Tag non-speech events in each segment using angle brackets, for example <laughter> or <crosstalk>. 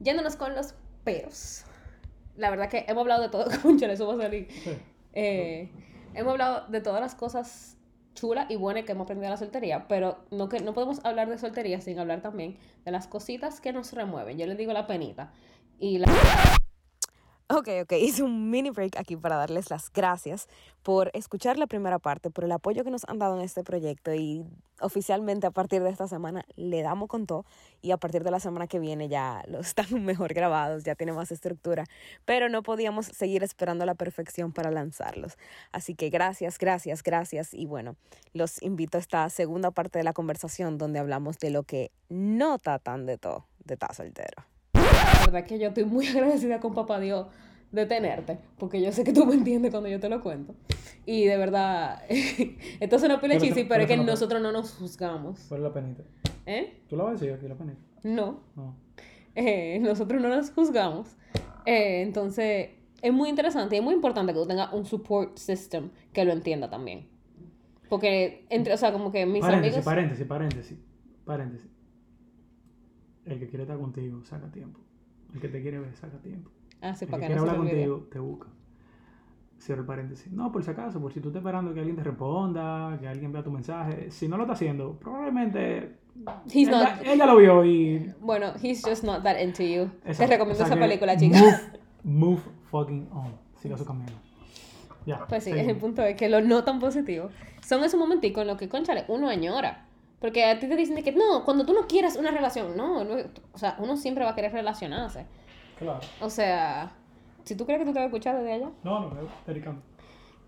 yéndonos con los peros. La verdad que hemos hablado de todo, <laughs> concha, eso va a salir. Eh, hemos hablado de todas las cosas chulas y buenas que hemos aprendido en la soltería, pero no, que, no podemos hablar de soltería sin hablar también de las cositas que nos remueven. Yo les digo la penita. Y la... Ok, ok, <laughs> hice un mini break aquí para darles las gracias por escuchar la primera parte, por el apoyo que nos han dado en este proyecto y oficialmente a partir de esta semana le damos con todo y a partir de la semana que viene ya los están <laughs> mejor grabados, ya tiene más estructura, pero no podíamos seguir esperando la perfección para lanzarlos. Así que gracias, gracias, gracias y bueno, los invito a esta segunda parte de la conversación donde hablamos de lo que no está tan de todo, de estar soltero la verdad que yo estoy muy <laughs> agradecida con papá Dios de tenerte, porque yo sé que tú me entiendes cuando yo te lo cuento. Y de verdad, <laughs> esto es una pila chisi, pero es que nosotros no nos juzgamos. ¿Cuál es la penita? ¿Eh? ¿Tú la vas a decir aquí, la penita? No. Eh, <laughs> nosotros no nos juzgamos. Eh, entonces, es muy interesante y es muy importante que tú tengas un support system que lo entienda también. Porque, entre, o sea, como que mis paréntesis, amigos... Paréntesis, paréntesis, paréntesis. El que quiere estar contigo, saca tiempo. El que te quiere ver, saca tiempo. Ah, sí, el para que que quiere no se hablar contigo, te busca. Cierro el paréntesis. No, por si acaso, por si tú estás esperando que alguien te responda, que alguien vea tu mensaje. Si no lo está haciendo, probablemente He's ella, not- ella lo vio y... Bueno, he's just not that into you. Exacto. Te recomiendo O sea esa película, chicas. Move, move fucking on. Siga su camino. Ya. Pues sí, seguimos. el punto es que lo no tan positivo son esos momenticos en los que, conchale, uno añora. Porque a ti te dicen de que no, cuando tú no quieras una relación, no, no, o sea, uno siempre va a querer relacionarse. Claro. O sea, si tú crees que tú te vas a escuchar desde allá, No, no, dedicando.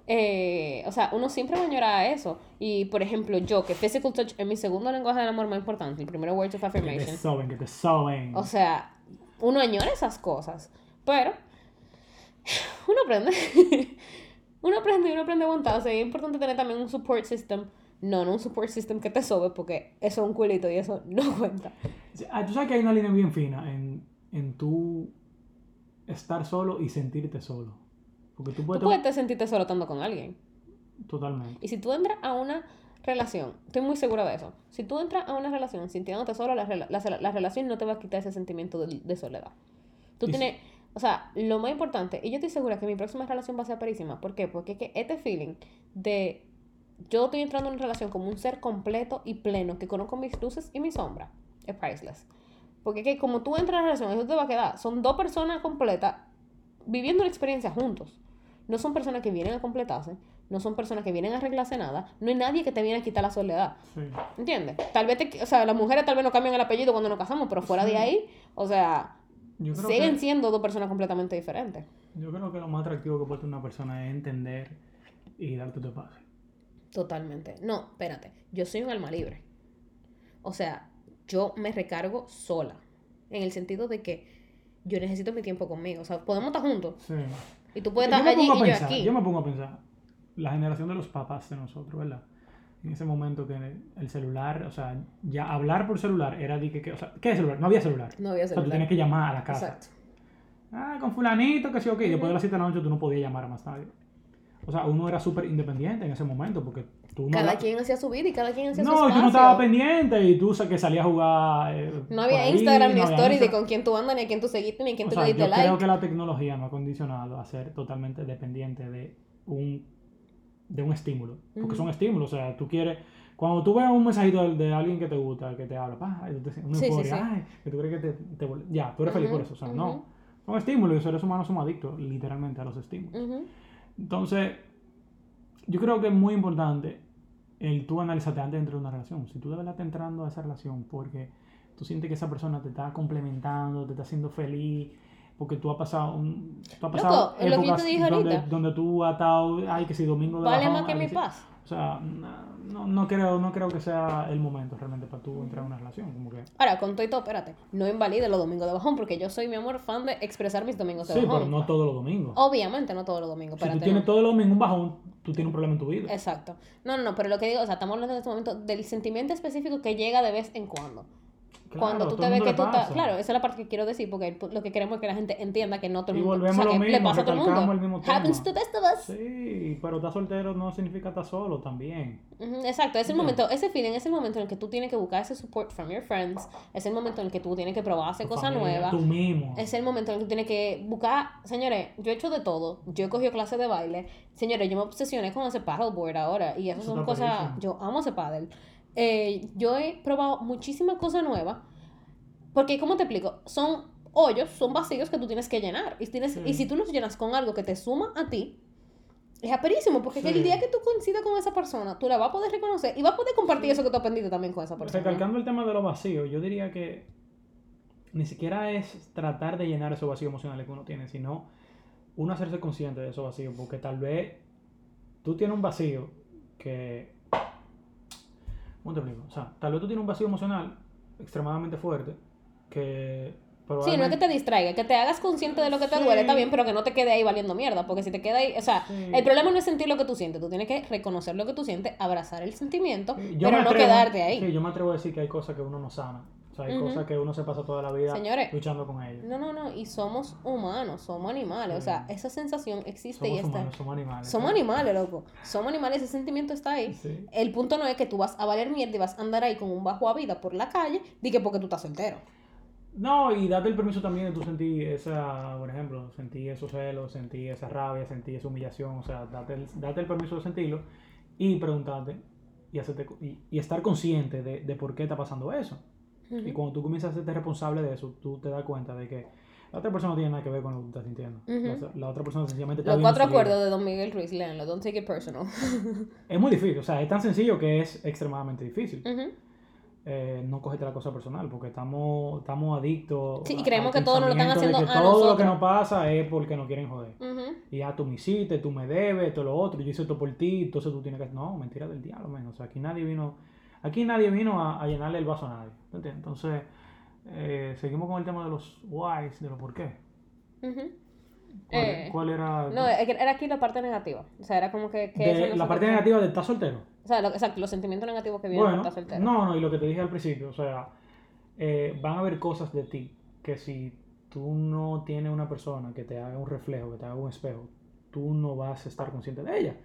eh, o sea, uno siempre va a añorar a eso. Y por ejemplo, yo, que physical touch es mi segundo lenguaje del amor más importante, el primero words of Que te affirmation. soben, que te soben. O sea, uno añora esas cosas. Pero <sighs> uno aprende. <laughs> uno aprende y uno aprende a aguantarse. Y es importante tener también un support system. No, no un support system que te sobe porque eso es un culito y eso no <laughs> cuenta. Ah, Tú sabes que hay una línea bien fina en, en tú estar solo y sentirte solo. Porque tú Tú puedes... puedes te sentirte solo estando con alguien. Totalmente. Y si tú entras a una relación, estoy muy segura de eso. Si tú entras a una relación sintiéndote solo, la, rela- la, la relación no te va a quitar ese sentimiento de, de soledad. Tú Y si- tienes, o sea, lo más importante, y yo estoy segura que mi próxima relación va a ser parísima. ¿Por qué? Porque es que este feeling de yo estoy entrando en una relación como un ser completo y pleno, que conozco mis luces y mis sombras, es priceless. Porque que como tú entras en la relación, eso te va a quedar. Son dos personas completas viviendo una experiencia juntos. No son personas que vienen a completarse, no son personas que vienen a arreglarse nada, no hay nadie que te viene a quitar la soledad. Sí. ¿Entiendes? Tal vez, te, o sea, las mujeres tal vez no cambian el apellido cuando nos casamos, pero fuera de Sí. ahí, o sea, siguen que, siendo dos personas completamente diferentes. yo creo que lo más atractivo que puede tener una persona es entender y darte tu espacio. Totalmente. No, espérate, yo soy un alma libre. O sea, yo me recargo sola, en el sentido de que yo necesito mi tiempo conmigo. O sea, podemos estar juntos Sí. y tú puedes Yo estar allí y yo pensar, aquí. yo me pongo a pensar, la generación de los papás de nosotros, ¿verdad? En ese momento que el celular, o sea, ya hablar por celular era de que, que- o sea, ¿qué es celular? No había celular. No había O sea, tú celular. tenías que llamar a la casa. Exacto. Ah, con fulanito, que sí, ok. Después de las 7 de la noche tú no podías llamar a más nadie. O sea, uno era súper independiente en ese momento porque tú no... Cada la- quien hacía su vida y cada quien hacía su No, y tú no estabas pendiente y tú que salías a jugar... eh, No había ahí, Instagram ni no story de con quién tú andas, ni a quién tú seguiste, ni a quién O tú sea, le yo diste creo like. que la tecnología nos ha condicionado a ser totalmente dependiente de un, de un estímulo. Porque Ujú. son estímulos, o sea, tú quieres... Cuando tú ves un mensajito de, de alguien que te gusta, que te habla, pa, una Sí, sí, euforia, sí. ay, que tú crees que te, te Ya, tú eres feliz Ujú, por eso, o sea, ujú. no. Son estímulos y los seres humanos somos adictos literalmente a los estímulos. Entonces, yo creo que es muy importante el tú analizarte antes de entrar en una relación. Si tú de verdad estás entrando a esa relación porque tú sientes que esa persona te está complementando, te está haciendo feliz, porque tú has pasado, un, tú has Loco, pasado es lo que yo te épocas dije donde, ahorita. donde tú has estado, ay, que si domingo de Vale bajón, más que mi paz. O sea, no, no, creo, no creo que sea el momento realmente para tú entrar en una relación. Como que, Ahora, con todo y todo, espérate, no invalide los domingos de bajón, porque yo soy, mi amor, fan de expresar mis domingos de sí, bajón. pero no todos los domingos. Obviamente no todos los domingos, si tú tienes no. todos los domingos un bajón, tú tienes un problema en tu vida. Exacto. No, no, no, pero lo que digo, o sea, estamos hablando en este momento del sentimiento específico que llega de vez en cuando. Cuando tú te ves que le tú estás. Claro, esa es la parte que quiero decir, porque lo que queremos es que la gente entienda que no todo el Y mundo. volvemos o sea, lo que le mismo, pasa a todo el mundo. el mismo tema. Happens to best of us. Sí, pero estar soltero no significa estar solo también. Ujú, Exacto, es el momento, ese feeling es el momento en el que tú tienes que buscar ese support from your friends, es el momento en el que tú tienes que probar hacer cosas nuevas, Tú mismo. es el momento en el que tú tienes que buscar, señores, yo he hecho de todo, yo he cogido clases de baile, señores, yo me obsesioné con ese paddleboard ahora y esas Eso son cosas, yo amo ese paddle. Eh, yo he probado muchísimas cosas nuevas, porque, ¿cómo te explico? Son hoyos, son vacíos que tú tienes que llenar, y, tienes, Sí. y si tú los llenas con algo que te suma a ti, es aperísimo, porque que Sí. el día que tú coincidas con esa persona, tú la vas a poder reconocer y vas a poder compartir eso que tú aprendiste también con esa persona. Recalcando el tema de los vacíos, yo diría que ni siquiera es tratar de llenar esos vacíos emocionales que uno tiene, sino uno hacerse consciente de esos vacíos, porque tal vez tú tienes un vacío que... ¿Cómo te explico? O sea, tal vez tú tienes un vacío emocional extremadamente fuerte que... Sí, no es que te distraiga, que te hagas consciente de lo que te Sí. duele, está bien, pero que no te quede ahí valiendo mierda, porque si te queda ahí, o sea, Sí. el problema no es sentir lo que tú sientes, tú tienes que reconocer lo que tú sientes, abrazar el sentimiento, yo pero no atrevo- quedarte ahí. Sí, yo me atrevo a decir que hay cosas que uno no sana. O sea, hay cosas que uno se pasa toda la vida Señores, luchando con ellas. No, no, no, y somos humanos, somos animales, o sea, esa sensación existe Somos y está. humanos, somos animales. Somos animales, loco. Somos animales, ese sentimiento está ahí. Sí. El punto no es que tú vas a valer mierda y vas a andar ahí con un bajo a vida por la calle, di que porque tú estás soltero. No, y date el permiso también de tú sentir esa, por ejemplo, sentir esos celos, sentir esa rabia, sentir esa humillación, o sea, date el, date el permiso de sentirlo y preguntarte y, hacerte, y, y estar consciente de, de por qué está pasando eso. Y cuando tú comienzas a hacerte responsable de eso, tú te das cuenta de que la otra persona no tiene nada que ver con lo que tú estás sintiendo. Ujú. la, la otra persona sencillamente está Los cuatro acuerdos de Don Miguel Ruiz, léanlo, don't take it personal. <laughs> Es muy difícil, o sea, es tan sencillo que es extremadamente difícil. Ujú. eh, no cogerte la cosa personal, porque estamos, estamos adictos. Sí, y creemos que todo nos lo están haciendo que a todo lo que nosotros. nos pasa es porque nos quieren joder. Ujú. Y ya tú me hiciste, tú me debes, todo lo otro, yo hice esto por ti, entonces tú tienes que... No, mentira del diablo, menos. O sea, aquí nadie vino, aquí nadie vino a, a llenarle el vaso a nadie. ¿te entiendes? Entonces, eh, seguimos con el tema de los whys, de los por qué. ¿Cuál, Eh, cuál era No, era aquí la parte negativa. O sea, era como que... que de- eso no la parte negativa de estar soltero? O sea, lo- exacto, los sentimientos negativos que vienen Bueno, por estar soltero. no, no, y lo que te dije al principio, o sea, eh, van a haber cosas de ti que si tú no tienes una persona que te haga un reflejo, que te haga un espejo, tú no vas a estar consciente de ella.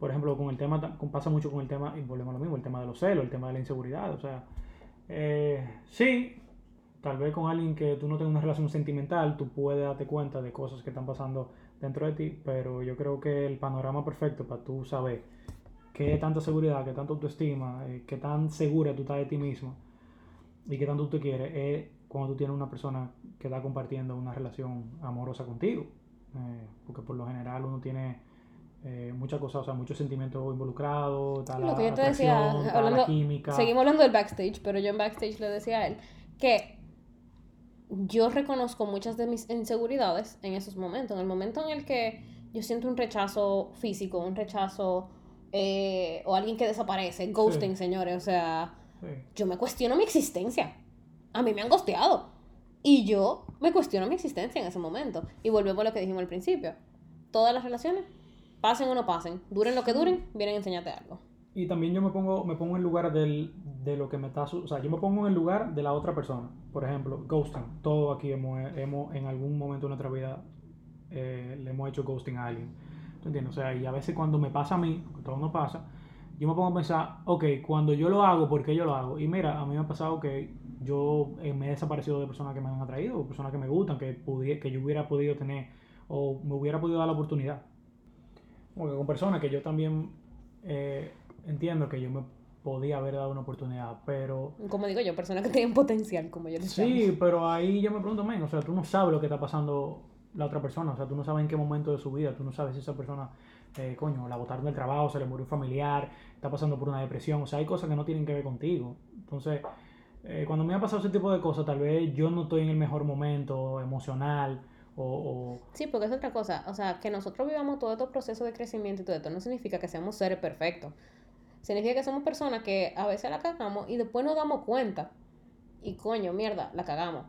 Por ejemplo, con el tema, pasa mucho con el tema, y volvemos a lo mismo, el tema de los celos, el tema de la inseguridad, o sea, eh, sí, tal vez con alguien que tú no tengas una relación sentimental, tú puedes darte cuenta de cosas que están pasando dentro de ti, pero yo creo que el panorama perfecto para tú saber qué tanta seguridad, qué tanta autoestima, eh, qué tan segura tú estás de ti mismo y qué tanto tú te quieres, es cuando tú tienes una persona que está compartiendo una relación amorosa contigo. Eh, porque por lo general uno tiene eh, muchas cosas, o sea, muchos sentimientos involucrados, está Lo que yo te decía, hablando- la química. Seguimos hablando del backstage, pero yo en backstage le decía a él que yo reconozco muchas de mis inseguridades en esos momentos. En el momento en el que yo siento un rechazo físico, un rechazo eh, o alguien que desaparece, ghosting, señores, o sea, Sí. yo me cuestiono mi existencia. A mí me han gosteado. Y yo me cuestiono mi existencia en ese momento. Y volvemos a lo que dijimos al principio. Todas las relaciones, pasen o no pasen, duren lo que duren, vienen a enseñarte algo. Y también yo me pongo, me pongo en lugar del, de lo que me está... O sea, yo me pongo en el lugar de la otra persona. Por ejemplo, ghosting. Todos aquí hemos, hemos en algún momento de nuestra vida eh, le hemos hecho ghosting a alguien. ¿Tú entiendes? O sea, y a veces cuando me pasa a mí, todo nos pasa, yo me pongo a pensar, ok, cuando yo lo hago, ¿por qué yo lo hago? Y mira, a mí me ha pasado que yo eh, me he desaparecido de personas que me han atraído, personas que me gustan, que, que yo hubiera podido tener, o me hubiera podido dar la oportunidad. Con personas que yo también eh, entiendo que yo me podía haber dado una oportunidad, pero Como digo yo, personas que tienen potencial, como yo les llamo. sí, pero ahí yo me pregunto, men, o sea, tú no sabes lo que está pasando la otra persona, o sea, tú no sabes en qué momento de su vida, tú no sabes si esa persona, eh, coño, la botaron del trabajo, se le murió un familiar, está pasando por una depresión, o sea, hay cosas que no tienen que ver contigo. Entonces, eh, cuando me ha pasado ese tipo de cosas, tal vez yo no estoy en el mejor momento emocional o... o- Sí, porque es otra cosa. O sea, que nosotros vivamos todo este proceso de crecimiento y todo esto no significa que seamos seres perfectos. Significa que somos personas que a veces la cagamos y después nos damos cuenta. Y coño, mierda, la cagamos.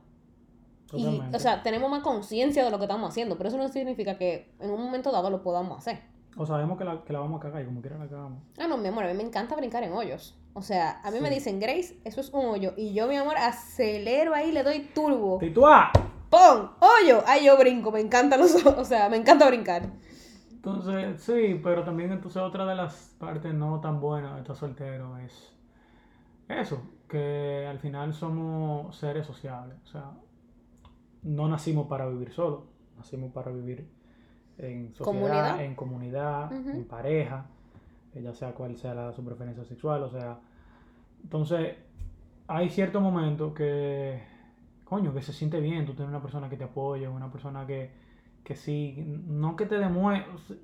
Y, o sea, tenemos más conciencia de lo que estamos haciendo, pero eso no significa que en un momento dado lo podamos hacer. o sabemos que la, que la vamos a cagar y como quiera la cagamos. Ah, no, mi amor, a mí me encanta brincar en hoyos. O sea, a mí me dicen, Grace, eso es un hoyo. Y yo, mi amor, acelero ahí, le doy turbo. ¡Tituá! ¡Pum! ¡Hoyo! Ahí yo brinco, me encantan los O sea, me encanta brincar. Entonces, sí, pero también entonces otra de las partes no tan buenas de estar soltero es eso, que al final somos seres sociables. O sea, no nacimos para vivir solos, nacimos para vivir en sociedad, Comunidad. en comunidad, en pareja, ya sea cual sea la, su preferencia sexual, o sea, entonces hay ciertos momentos que, coño, que se siente bien, tú tienes una persona que te apoya, una persona que, que sí, no que te demuestre,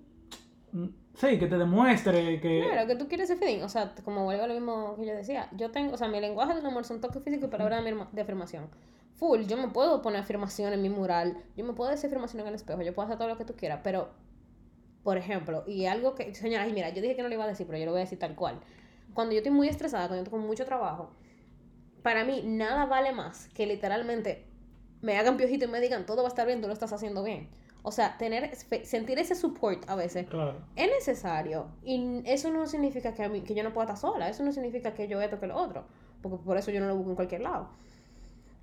sí, que te demuestre que... Claro, que tú quieres ese feeling. O sea, como vuelvo a lo mismo que yo decía. Yo tengo, o sea, mi lenguaje del amor son toque físico y palabras de afirma- de afirmación. Full, yo me puedo poner afirmación en mi mural, yo me puedo decir afirmación en el espejo, yo puedo hacer todo lo que tú quieras, pero, por ejemplo, y algo que, señora, y mira, yo dije que no le iba a decir, pero yo lo voy a decir tal cual. Cuando yo estoy muy estresada, cuando yo tengo mucho trabajo, para mí nada vale más que literalmente me hagan piojito y me digan todo va a estar bien, tú lo estás haciendo bien. O sea, tener, sentir ese support a veces Claro. es necesario y eso no significa que, a mí, que yo no pueda estar sola, eso no significa que yo esto que lo otro, porque por eso yo no lo busco en cualquier lado.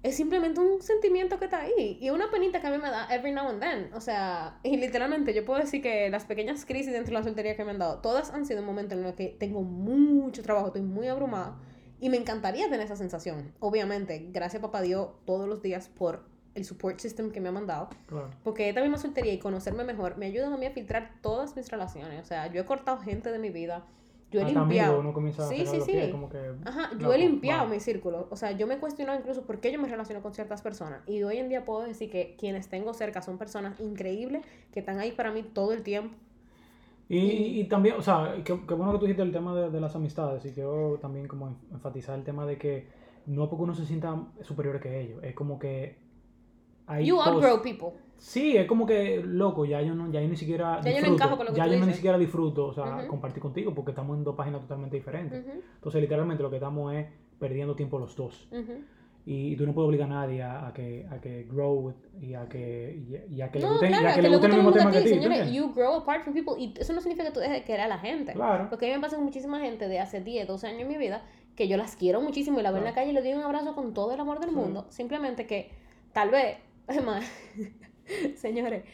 Es simplemente un sentimiento que está ahí y una penita que a mí me da every now and then. O sea, y literalmente yo puedo decir que las pequeñas crisis dentro de la soltería que me han dado, todas han sido un momento en el que tengo mucho trabajo, estoy muy abrumada y me encantaría tener esa sensación. Obviamente, gracias a papá Dios todos los días por el support system que me ha mandado. Claro. Porque esta misma soltería y conocerme mejor me ayuda a mí a filtrar todas mis relaciones. O sea, yo he cortado gente de mi vida. Yo he Hasta amigo, limpiado. uno comienza a Sí, sí, sí. pies, como que... Ajá, yo he limpiado mi círculo. O sea, yo me he cuestionado incluso por qué yo me relaciono con ciertas personas. Y hoy en día puedo decir que quienes tengo cerca son personas increíbles que están ahí para mí todo el tiempo. Y, y, y también, o sea, qué, qué bueno que tú dijiste el tema de, de las amistades y quiero también como en- enfatizar el tema de que no porque uno se sienta superior que ellos, es como que hay You outgrow people. Sí, es como que, loco, ya yo no, ya yo ni siquiera Ya yo no encajo con lo que ya tú yo ni siquiera disfruto, o sea, compartir contigo porque estamos en dos páginas totalmente diferentes. Entonces, literalmente lo que estamos es perdiendo tiempo los dos. Y, y tú no puedes obligar a nadie a, a que, a que grow with- y a que, y, y a que le No, guste, y claro, a que que le le guste el guste mismo tema que a ti, ti. ¿tú señores. You grow apart from people. Y eso no significa que tú dejes de querer a la gente. Claro. Porque a mí me pasa con muchísima gente de hace 10, 12 años en mi vida que yo las quiero muchísimo y la veo en la Claro. calle y le doy un abrazo con todo el amor del Sí. mundo. Simplemente que tal vez, <laughs> además, <laughs> señores,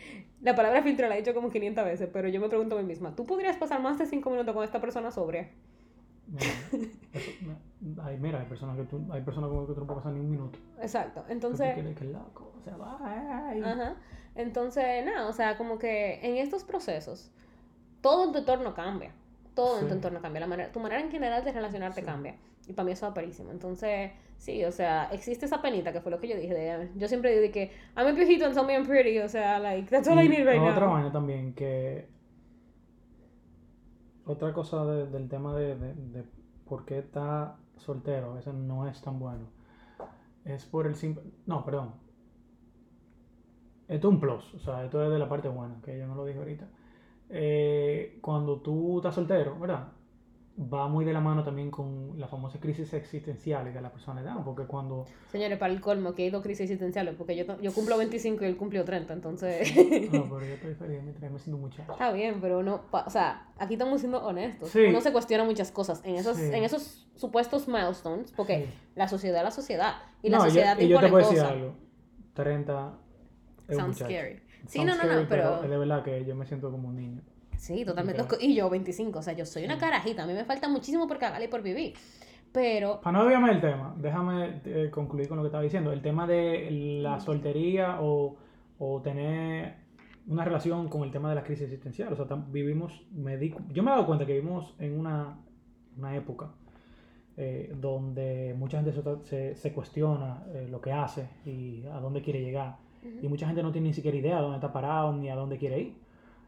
la palabra filtro la he dicho como 500 veces, pero yo me pregunto a mí misma, ¿tú podrías pasar más de 5 minutos con esta persona sobria? Mira, eso- <laughs> me- ay, mira, hay personas que tú, hay personas con las que tú no puedes pasar ni un minuto. Exacto. Que Entonces, quieres que loco, o sea, va, ay. Ajá. Entonces, nada, o sea, como que en estos procesos, todo en tu entorno cambia. Todo en tu Sí. entorno cambia. La manera, tu manera en general de relacionarte Sí. cambia. Y para mí eso es parísimo. Entonces, sí, o sea, existe esa penita que fue lo que yo dije. De, yo siempre digo de que I'm a piojito and tell me I'm pretty. O sea, like, that's all I Y need right otra now. vaina también que otra cosa de- del tema de, de, de por qué está soltero veces no es tan bueno. Es por el simple no perdón. Esto es un plus o sea esto es de la parte buena que yo no lo dije ahorita. Eh, cuando tú estás soltero verdad va muy de la mano también con las famosas crisis existenciales que las personas dan porque cuando Señores, para el colmo, que hay dos crisis existenciales. Porque yo, yo cumplo 25 y él cumplió 30. Entonces, <laughs> no pero yo feliz me siendo muchacho Está bien, pero no, o sea, aquí estamos siendo honestos. Sí. Uno se cuestiona muchas cosas en esos, Sí. en esos supuestos milestones, porque Sí. la sociedad es la sociedad y la No, yo- sociedad te y yo te impone puedo decir algo. 30 es un Sounds muchacho. scary. Sí, Sounds no, no, no, scary, pero, es de verdad que yo me siento como un niño. Sí, totalmente. Ok. Y yo 25, o sea, yo soy una carajita, a mí me falta muchísimo por cagar y por vivir. Pero, Para no desviarme del tema, déjame eh, concluir con lo que estaba diciendo. El tema de la soltería o, o tener una relación con el tema de la crisis existencial. O sea, vivimos, me di, yo me he dado cuenta que vivimos en una, una época eh, donde mucha gente se, se, cuestiona eh, lo que hace y a dónde quiere llegar. Y mucha gente no tiene ni siquiera idea de dónde está parado ni a dónde quiere ir.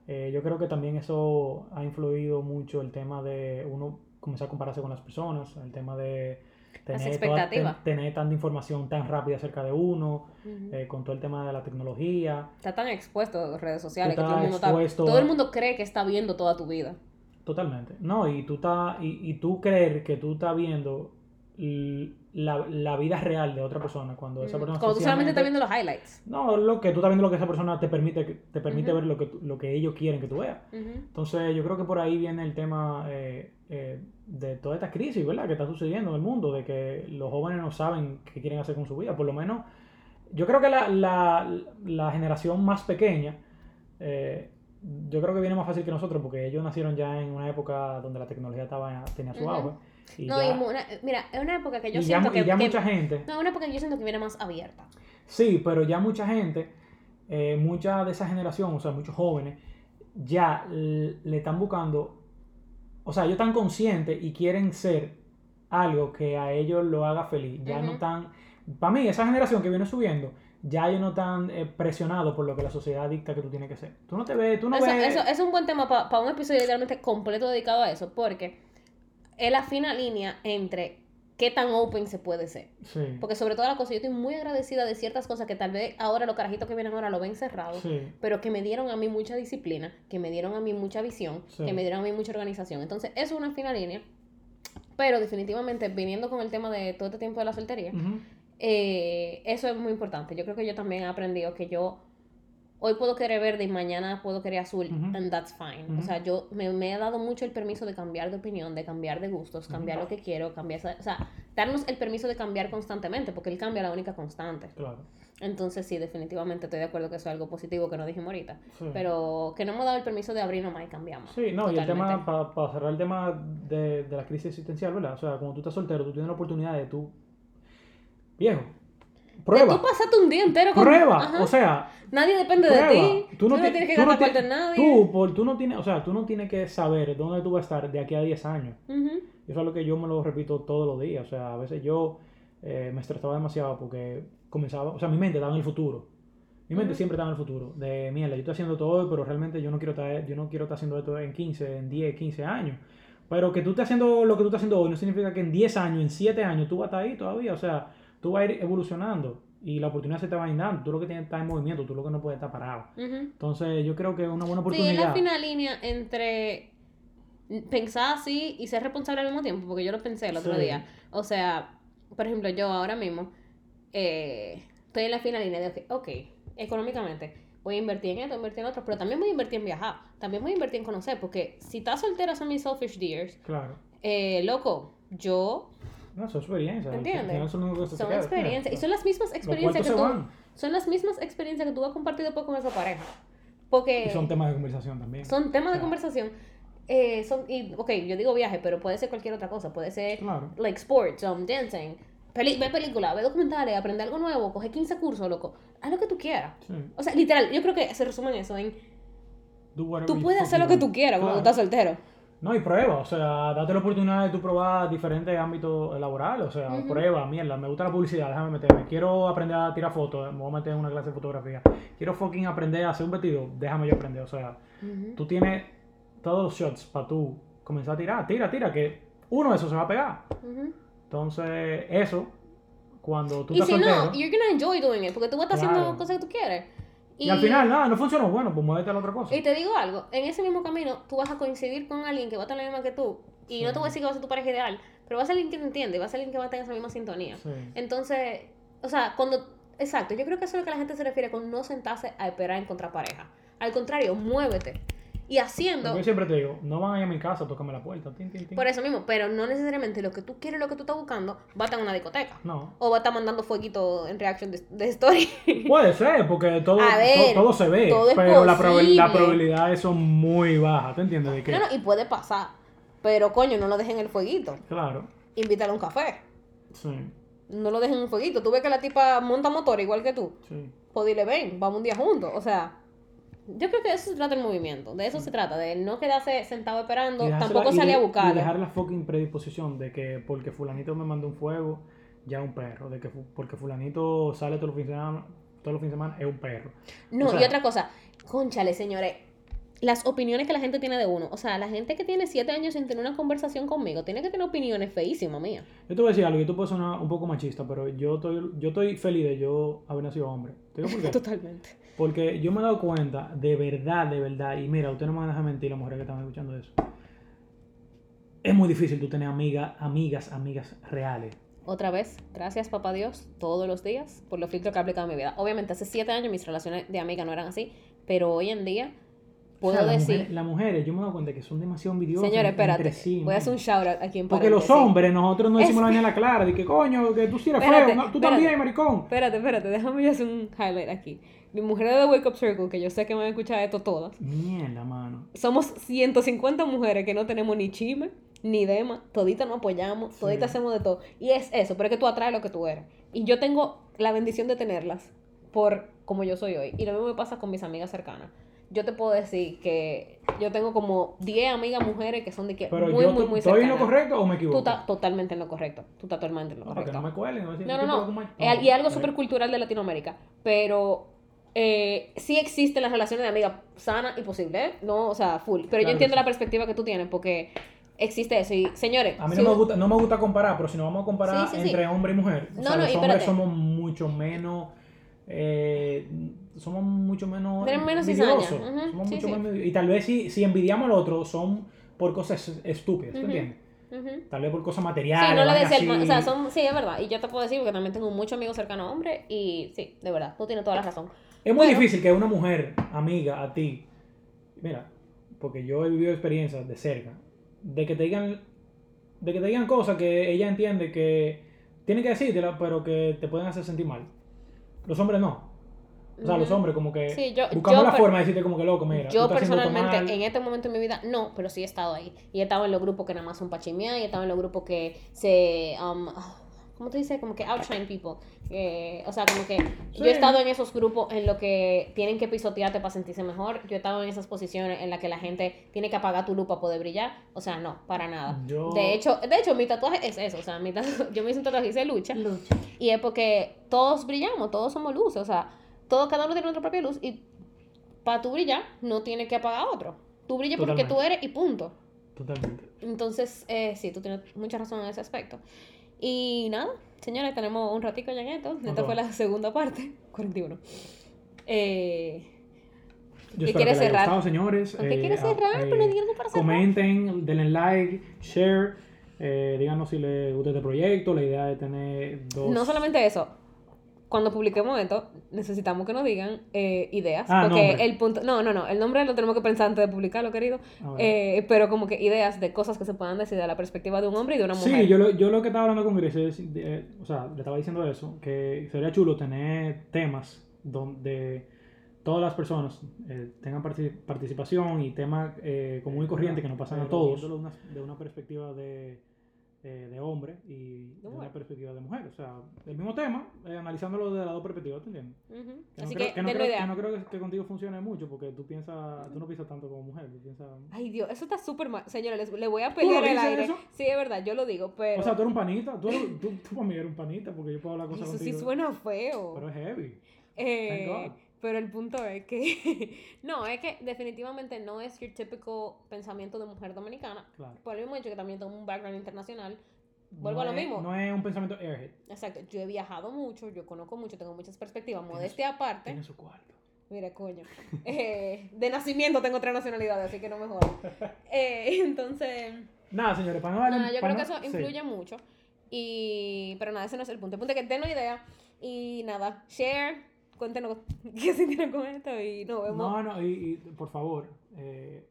Eh, yo creo que también eso ha influido mucho el tema de uno comenzar a compararse con las personas, el tema de tener, ten- tener tanta información tan rápida acerca de uno, eh, con todo el tema de la tecnología. está tan expuesto a las redes sociales que todo el, mundo está- todo el mundo cree que está viendo toda tu vida. Totalmente. No, y tú, estás y, y tú creer que tú estás viendo la, la vida real de otra persona. Cuando esa persona Cuando tú solamente estás viendo los highlights. No, lo que tú estás viendo lo que esa persona te permite, te permite ver lo que, lo que ellos quieren que tú veas. Entonces, yo creo que por ahí viene el tema eh, eh, de toda esta crisis, ¿verdad? Que está sucediendo en el mundo, de que los jóvenes no saben qué quieren hacer con su vida. Por lo menos, yo creo que la, la, la generación más pequeña, eh, yo creo que viene más fácil que nosotros, porque ellos nacieron ya en una época donde la tecnología estaba, tenía su auge. Y No, ya, y una- mira, es una época que yo ya- siento y que... ya que- mucha gente... No, es una época que yo siento que viene más abierta. Sí, pero ya mucha gente, eh, mucha de esa generación, o sea, muchos jóvenes, ya le están buscando, o sea, ellos están conscientes y quieren ser algo que a ellos lo haga feliz. Ya no están, para mí, esa generación que viene subiendo, ya ellos no están eh, presionados por lo que la sociedad dicta que tú tienes que ser. Tú no te ves, tú no eso, ves... eso es un buen tema para un episodio literalmente completo dedicado a eso, porque es la fina línea entre qué tan open se puede ser. Sí, Porque sobre todo la cosa, yo estoy muy agradecida de ciertas cosas que tal vez ahora los carajitos que vienen ahora lo ven cerrado, sí, pero que me dieron a mí mucha disciplina, que me dieron a mí mucha visión, Sí. que me dieron a mí mucha organización. Entonces, eso es una fina línea. Pero definitivamente, viniendo con el tema de todo este tiempo de la soltería, Ujú. Eh, eso es muy importante. Yo creo que yo también he aprendido que yo hoy puedo querer verde y mañana puedo querer azul, Ujú. and that's fine. O Ujú. sea, yo me, me he dado mucho el permiso de cambiar de opinión, de cambiar de gustos, cambiar lo que quiero, cambiar, o sea, darnos el permiso de cambiar constantemente, porque el cambio es la única constante. Claro. Entonces, sí, definitivamente estoy de acuerdo que eso es algo positivo que no dijimos ahorita, Sí. pero que no hemos dado el permiso de abrir nomás y cambiamos. Sí, no, y el tema, Totalmente. para cerrar el tema de, de la crisis existencial, ¿verdad? O sea, cuando tú estás soltero, tú tienes la oportunidad de tú, viejo, De prueba, Tú pasaste un día entero con... prueba, Ajá. o sea, Nadie depende prueba. de ti. Tú no, ti- tienes que tú no en nadie. Tú, por, tú no tienes, o sea, tú no tienes que saber dónde tú vas a estar de aquí a 10 años. Ujú. Eso es lo que yo me lo repito todos los días. O sea, a veces yo eh, me estresaba demasiado porque comenzaba, o sea, mi mente estaba en el futuro. Mi mente siempre estaba en el futuro. De mierda, yo estoy haciendo todo hoy, pero realmente yo no quiero estar, yo no quiero estar haciendo esto en 15, en 10, 15 años. Pero que tú estés haciendo lo que tú estás haciendo hoy no significa que en 10 años, en 7 años, tú vas a estar ahí todavía. O sea, tú vas a ir evolucionando y la oportunidad se te va a ir dando. Tú lo que tienes que estar en movimiento, tú lo que no puedes estar parado. Entonces, yo creo que es una buena Sí, es oportunidad. la fina línea entre pensar así y ser responsable al mismo tiempo, porque yo lo pensé el otro Sí. día. O sea, por ejemplo, yo ahora mismo eh, estoy en la fina línea de, ok, ok, económicamente voy a invertir en esto, invertir en otro, pero también voy a invertir en viajar, también voy a invertir en conocer, porque si estás soltera son mis selfish dears, Claro. eh, loco, yo No, son experiencias. ¿Entiendes? Son son experiencias y son las mismas experiencias que tú son las mismas experiencias que tú has compartido después con esa pareja. Porque Y son temas de conversación también. son temas de Claro. conversación. Eh, son, y, ok, yo digo viaje, pero puede ser cualquier otra cosa. Puede ser, Claro. like, sports, um, dancing, peli ver películas, ver documentales, aprender algo nuevo, coger 15 cursos, loco. Haz lo que tú quieras. Sí. O sea, literal, yo creo que se resume en eso, en tú puedes hacer lo que tú quieras cuando tú Claro. estás soltero. No, y prueba, o sea, date la oportunidad de tú probar diferentes ámbitos laborales, o sea, prueba, mierda, me gusta la publicidad, déjame meterme, quiero aprender a tirar fotos, me voy a meter en una clase de fotografía, quiero fucking aprender a hacer un vestido, déjame yo aprender, o sea, Ujú. tú tienes todos los shots para tú comenzar a tirar, tira, tira, que uno de esos se va a pegar. Entonces, eso, cuando tú Y estás si soltero, no, you're gonna enjoy doing it, porque tú vas a estar haciendo cosas que tú quieres. Y, al final, nada, no funcionó, bueno, pues muévete a la otra cosa. Y te digo algo, en ese mismo camino tú vas a coincidir con alguien que va a estar la misma que tú. Y Sí. no te voy a decir que va a ser tu pareja ideal, pero va a ser alguien que te entiende, va a ser alguien que va a tener esa misma sintonía. Sí. Entonces, o sea, cuando... Exacto, yo creo que eso es lo que la gente se refiere con no sentarse a esperar encontrar pareja. Al contrario, muévete. Y haciendo... Yo siempre te digo, no van a ir a mi casa, tócame la puerta, tin, tin, tin. Por eso mismo, pero no necesariamente lo que tú quieres, lo que tú estás buscando, va a estar en una discoteca. No. O va a estar mandando fueguito en reaction de, de story. <laughs> Puede ser, porque todo, ver, todo, se ve, todo es pero la, posible. la probabilidad son muy bajas, ¿te entiendes? De que, no, no, y puede pasar. Pero coño, no lo dejen en el fueguito. Claro, Invítale a un café. sí, No lo dejen en un fueguito. Tú ves que la tipa monta motor igual que tú. sí. Pues dile, ven, vamos un día juntos. O sea, yo creo que de eso se trata el movimiento. De eso se trata, de no quedarse sentado esperando, tampoco salir a. Y dejar la fucking predisposición de que porque fulanito me mandó un fuego, ya es un perro. De que porque fulanito sale todos los fines de semana, todos los fines de semana, es un perro. No, O sea- y otra cosa, conchale, señores, las opiniones que la gente tiene de uno. O sea, la gente que tiene siete años sin tener una conversación conmigo tiene que tener opiniones feísimas mías. Yo te voy a decir algo, y tú puedes sonar un poco machista, pero yo estoy, yo estoy feliz de yo haber nacido hombre. ¿Te digo por qué? <laughs> Totalmente. Porque yo me he dado cuenta, de verdad, de verdad, y mira, usted no me van a dejar mentir, las mujeres que están escuchando eso. Es muy difícil tú tener amigas, amigas, amigas reales. otra vez, gracias papá Dios, todos los días, por los filtros que ha aplicado en mi vida. Obviamente, hace siete años mis relaciones de amiga no eran así, pero hoy en día puedo O sea, las decir... mujeres- las mujeres, yo me doy cuenta que son demasiado envidiosas. Señores, entre espérate, sí, voy a hacer un shout out aquí en Porque los hombres, nosotros no decimos Es- la vaina a la clara, de que coño, que tú sí eres feo, no, tú espérate. también, maricón. Espérate, espérate, déjame yo hacer un highlight aquí. Mi mujer de The Wake Up Circle, que yo sé que me van a escuchar esto todas, Mierda, mano. somos 150 mujeres que no tenemos ni chisme, ni dema, toditas nos apoyamos, toditas Sí. hacemos de todo. Y es eso, pero es que tú atraes lo que tú eres. Y yo tengo la bendición de tenerlas por como yo soy hoy. Y lo mismo me pasa con mis amigas cercanas. Yo te puedo decir que yo tengo como 10 amigas mujeres que son de que Pero muy, yo muy, muy ¿estoy en lo cercanas. correcto o me Tú equivoco? estás totalmente en lo correcto. Tú estás totalmente en lo correcto. no me cuelen. No, No, no, no. Eh, Y algo súper cultural de Latinoamérica. Pero eh, sí existen las relaciones de amigas sanas y posibles, ¿eh? No, o sea, full. Pero Claro yo entiendo sí. la perspectiva que tú tienes porque existe eso. Y señores, A mí si no me, gusta, no me gusta comparar, pero si nos vamos a comparar Sí, sí, sí. entre hombre y mujer, o No, sea, no, los hombres espérate. somos mucho menos. Eh, somos mucho menos. Menos envidiosos. Somos sí, mucho sí. Y tal vez si, si envidiamos al otro, son por cosas estúpidas, ¿tú Ujú. entiendes? Tal vez por cosas Sí, materiales. no le decía el. O sea, son, sí, es verdad. Y yo te puedo decir porque también tengo muchos amigos cercanos hombres. Y sí, de verdad, tú tienes toda la razón. Es muy difícil que una mujer, amiga a ti, mira, porque yo he vivido experiencias de cerca, de que te digan, de que te digan cosas que ella entiende que tiene que decírtela, pero que te pueden hacer sentir mal. Los hombres no. O sea, los hombres como que Sí, yo- buscamos yo la forma de decirte como que loco, mira. Yo personalmente, en este momento de mi vida, no, pero sí he estado ahí. Y he estado en los grupos que nada más son para chimear, y he estado en los grupos que se. Um, ¿Cómo te dice? Como que outshine people. Eh, o sea, como que yo he estado en esos grupos en los que tienen que pisotearte para sentirse mejor. Yo he estado en esas posiciones en las que la gente tiene que apagar tu luz para poder brillar. O sea, no, para nada. Yo- De hecho, de hecho, mi tatuaje es eso. O sea, mi tatu- <laughs> yo me hice un tatuaje y dice lucha. Lucha. Y es porque todos brillamos, todos somos luces, o sea, todo, cada uno tiene nuestra propia luz y para tú brillar no tienes que apagar a otro. Tú brillas porque tú eres y punto. Totalmente. Entonces, eh, sí, tú tienes mucha razón en ese aspecto. Y nada, señores, tenemos un ratico ya en esto. Esta fue la segunda parte, <laughs> 41. Eh, Yo ¿Qué quieres cerrar? gustado, señores. ¿Con qué Eh, quieres ah, cerrar? eh, Pero di algo para cerrar. Comenten, denle like, share. eh, díganos si les gusta este proyecto. La idea es tener dos. no solamente eso. Cuando publiquemos esto, necesitamos que nos digan eh, ideas. Ah, porque nombre. el punto. No, no, no. El nombre lo tenemos que pensar antes de publicarlo, querido. Ah. Eh, pero como que ideas de cosas que se puedan decir de la perspectiva de un hombre y de una mujer. Sí, yo lo, yo lo que estaba hablando con Gris es, de- o sea, le estaba diciendo eso, que sería chulo tener temas donde todas las personas eh, tengan parti- participación y temas eh, común y corriente que nos pasan a todos. De una, de una perspectiva de, eh, de hombre y de una perspectiva de mujer. O sea, el mismo tema, eh, analizándolo de las dos perspectivas, ¿te entiendes? Que Así no que, creo, que no creo- idea. que no creo que, que contigo funcione mucho porque tú piensas, tú no piensas tanto como mujer, tú piensas... Ay, Dios, eso está súper mal. Señores, les- le voy a pelear el aire. eso? Sí, es verdad, yo lo digo, pero. O sea, tú eres un panita, tú, tú, tú para mí eres un panita porque yo puedo hablar cosas eso sí suena feo. Pero es heavy. Eh, Thank God. Pero el punto es que. <laughs> no, es que definitivamente no es your típico pensamiento de mujer dominicana. Claro. Por el mismo hecho que también tengo un background internacional. Vuelvo No a lo es- mismo. No es un pensamiento airhead. Exacto, yo he viajado mucho, yo conozco mucho, tengo muchas perspectivas. Modestia aparte. Tiene su cuarto. Mira, coño. <laughs> Eh, de nacimiento tengo tres nacionalidades, así que no me jodas. <laughs> Eh, entonces, Nada, señores, para no darle. nada, yo para creo que no- eso sí. influye mucho. Y, pero nada, ese no es el punto. El punto es que den una idea. Y nada, share, cuéntenos <laughs> qué sintieron con esto. Y nos vemos. No, no, y, y, por favor, eh,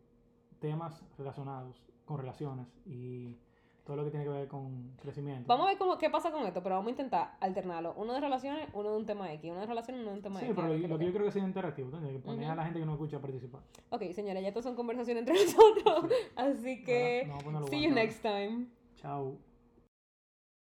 temas relacionados con relaciones y todo lo que tiene que ver con crecimiento. Vamos a ver cómo, qué pasa con esto, pero vamos a intentar alternarlo. Uno de relaciones, uno de un tema X. Uno de relaciones, uno de un tema Sí, X. pero a ver lo, es que yo creo que sea interactivo, ¿entiendes? Que poner a la gente que no escucha a participar. Ok, señores, ya esto son conversaciones entre <laughs> nosotros. Así que, ponerlo see you next time. Chao.